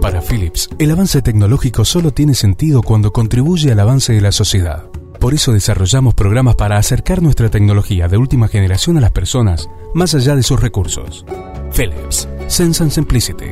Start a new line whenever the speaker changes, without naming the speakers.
Para Philips, el avance tecnológico solo tiene sentido cuando contribuye al avance de la sociedad. Por eso desarrollamos programas para acercar nuestra tecnología de última generación a las personas, más allá de sus recursos. Philips, Sense and Simplicity.